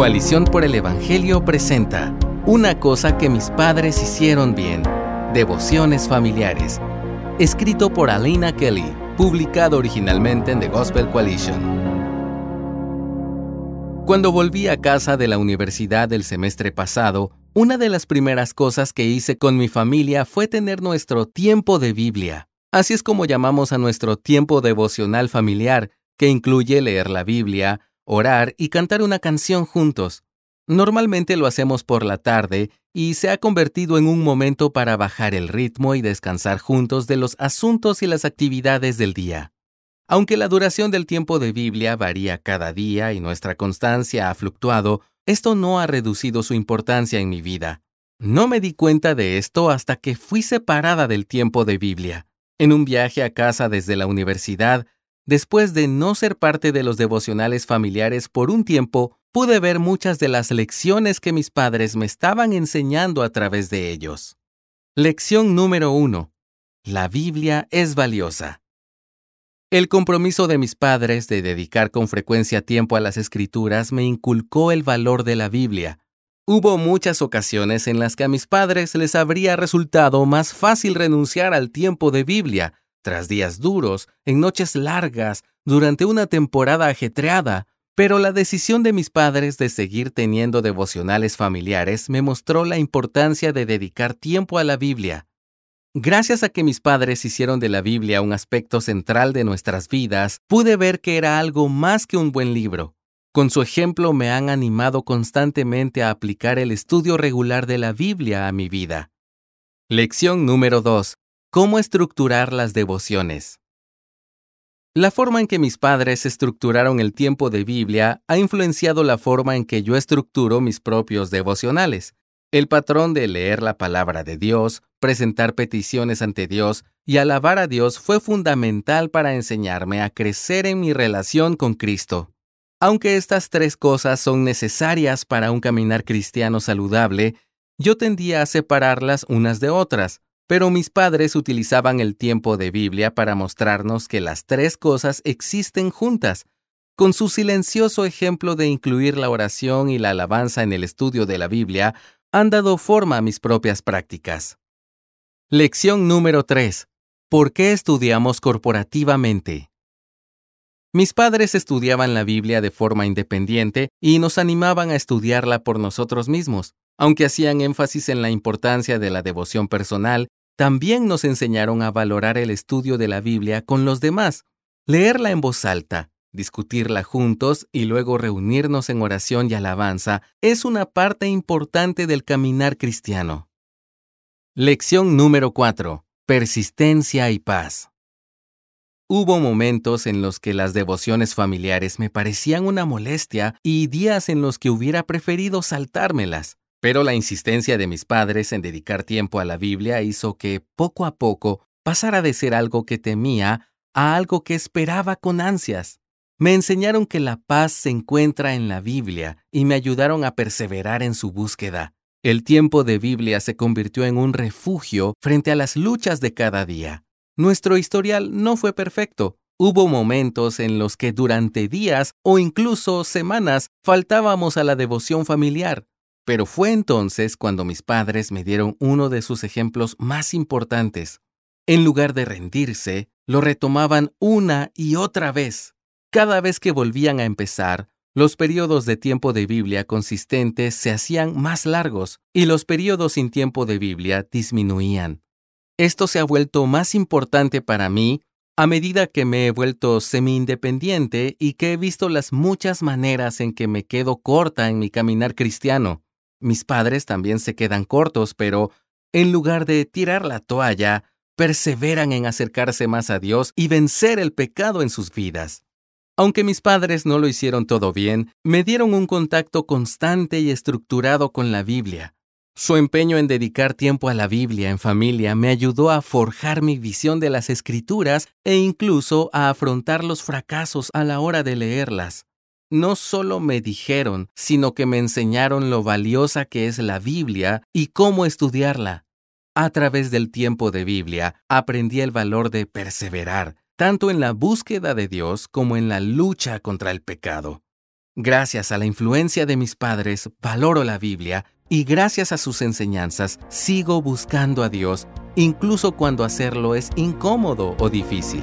Coalición por el Evangelio presenta Una cosa que mis padres hicieron bien. Devociones familiares. Escrito por Alina Kelly, publicado originalmente en The Gospel Coalition. Cuando volví a casa de la universidad del semestre pasado, una de las primeras cosas que hice con mi familia fue tener nuestro tiempo de Biblia. Así es como llamamos a nuestro tiempo devocional familiar, que incluye leer la Biblia, orar y cantar una canción juntos. Normalmente lo hacemos por la tarde y se ha convertido en un momento para bajar el ritmo y descansar juntos de los asuntos y las actividades del día. Aunque la duración del tiempo de Biblia varía cada día y nuestra constancia ha fluctuado, esto no ha reducido su importancia en mi vida. No me di cuenta de esto hasta que fui separada del tiempo de Biblia. En un viaje a casa desde la universidad, Después de no ser parte de los devocionales familiares por un tiempo, pude ver muchas de las lecciones que mis padres me estaban enseñando a través de ellos. Lección número 1. La Biblia es valiosa. El compromiso de mis padres de dedicar con frecuencia tiempo a las escrituras me inculcó el valor de la Biblia. Hubo muchas ocasiones en las que a mis padres les habría resultado más fácil renunciar al tiempo de Biblia, tras días duros, en noches largas, durante una temporada ajetreada, pero la decisión de mis padres de seguir teniendo devocionales familiares me mostró la importancia de dedicar tiempo a la Biblia. Gracias a que mis padres hicieron de la Biblia un aspecto central de nuestras vidas, pude ver que era algo más que un buen libro. Con su ejemplo me han animado constantemente a aplicar el estudio regular de la Biblia a mi vida. Lección número 2. ¿Cómo estructurar las devociones? La forma en que mis padres estructuraron el tiempo de Biblia ha influenciado la forma en que yo estructuro mis propios devocionales. El patrón de leer la palabra de Dios, presentar peticiones ante Dios y alabar a Dios fue fundamental para enseñarme a crecer en mi relación con Cristo. Aunque estas tres cosas son necesarias para un caminar cristiano saludable, yo tendía a separarlas unas de otras, pero mis padres utilizaban el tiempo de Biblia para mostrarnos que las tres cosas existen juntas. Con su silencioso ejemplo de incluir la oración y la alabanza en el estudio de la Biblia, han dado forma a mis propias prácticas. Lección número 3. ¿Por qué estudiamos corporativamente? Mis padres estudiaban la Biblia de forma independiente y nos animaban a estudiarla por nosotros mismos. Aunque hacían énfasis en la importancia de la devoción personal, también nos enseñaron a valorar el estudio de la Biblia con los demás, leerla en voz alta, discutirla juntos y luego reunirnos en oración y alabanza es una parte importante del caminar cristiano. Lección número 4. Persistencia y paz. Hubo momentos en los que las devociones familiares me parecían una molestia y días en los que hubiera preferido saltármelas. Pero la insistencia de mis padres en dedicar tiempo a la Biblia hizo que, poco a poco, pasara de ser algo que temía a algo que esperaba con ansias. Me enseñaron que la paz se encuentra en la Biblia y me ayudaron a perseverar en su búsqueda. El tiempo de Biblia se convirtió en un refugio frente a las luchas de cada día. Nuestro historial no fue perfecto. Hubo momentos en los que durante días o incluso semanas faltábamos a la devoción familiar, pero fue entonces cuando mis padres me dieron uno de sus ejemplos más importantes. En lugar de rendirse, lo retomaban una y otra vez. Cada vez que volvían a empezar, los periodos de tiempo de Biblia consistentes se hacían más largos y los periodos sin tiempo de Biblia disminuían. Esto se ha vuelto más importante para mí a medida que me he vuelto semi-independiente y que he visto las muchas maneras en que me quedo corta en mi caminar cristiano. Mis padres también se quedan cortos, pero en lugar de tirar la toalla, perseveran en acercarse más a Dios y vencer el pecado en sus vidas. Aunque mis padres no lo hicieron todo bien, me dieron un contacto constante y estructurado con la Biblia. Su empeño en dedicar tiempo a la Biblia en familia me ayudó a forjar mi visión de las escrituras e incluso a afrontar los fracasos a la hora de leerlas no solo me dijeron, sino que me enseñaron lo valiosa que es la Biblia y cómo estudiarla. A través del tiempo de Biblia aprendí el valor de perseverar, tanto en la búsqueda de Dios como en la lucha contra el pecado. Gracias a la influencia de mis padres, valoro la Biblia y gracias a sus enseñanzas sigo buscando a Dios, incluso cuando hacerlo es incómodo o difícil.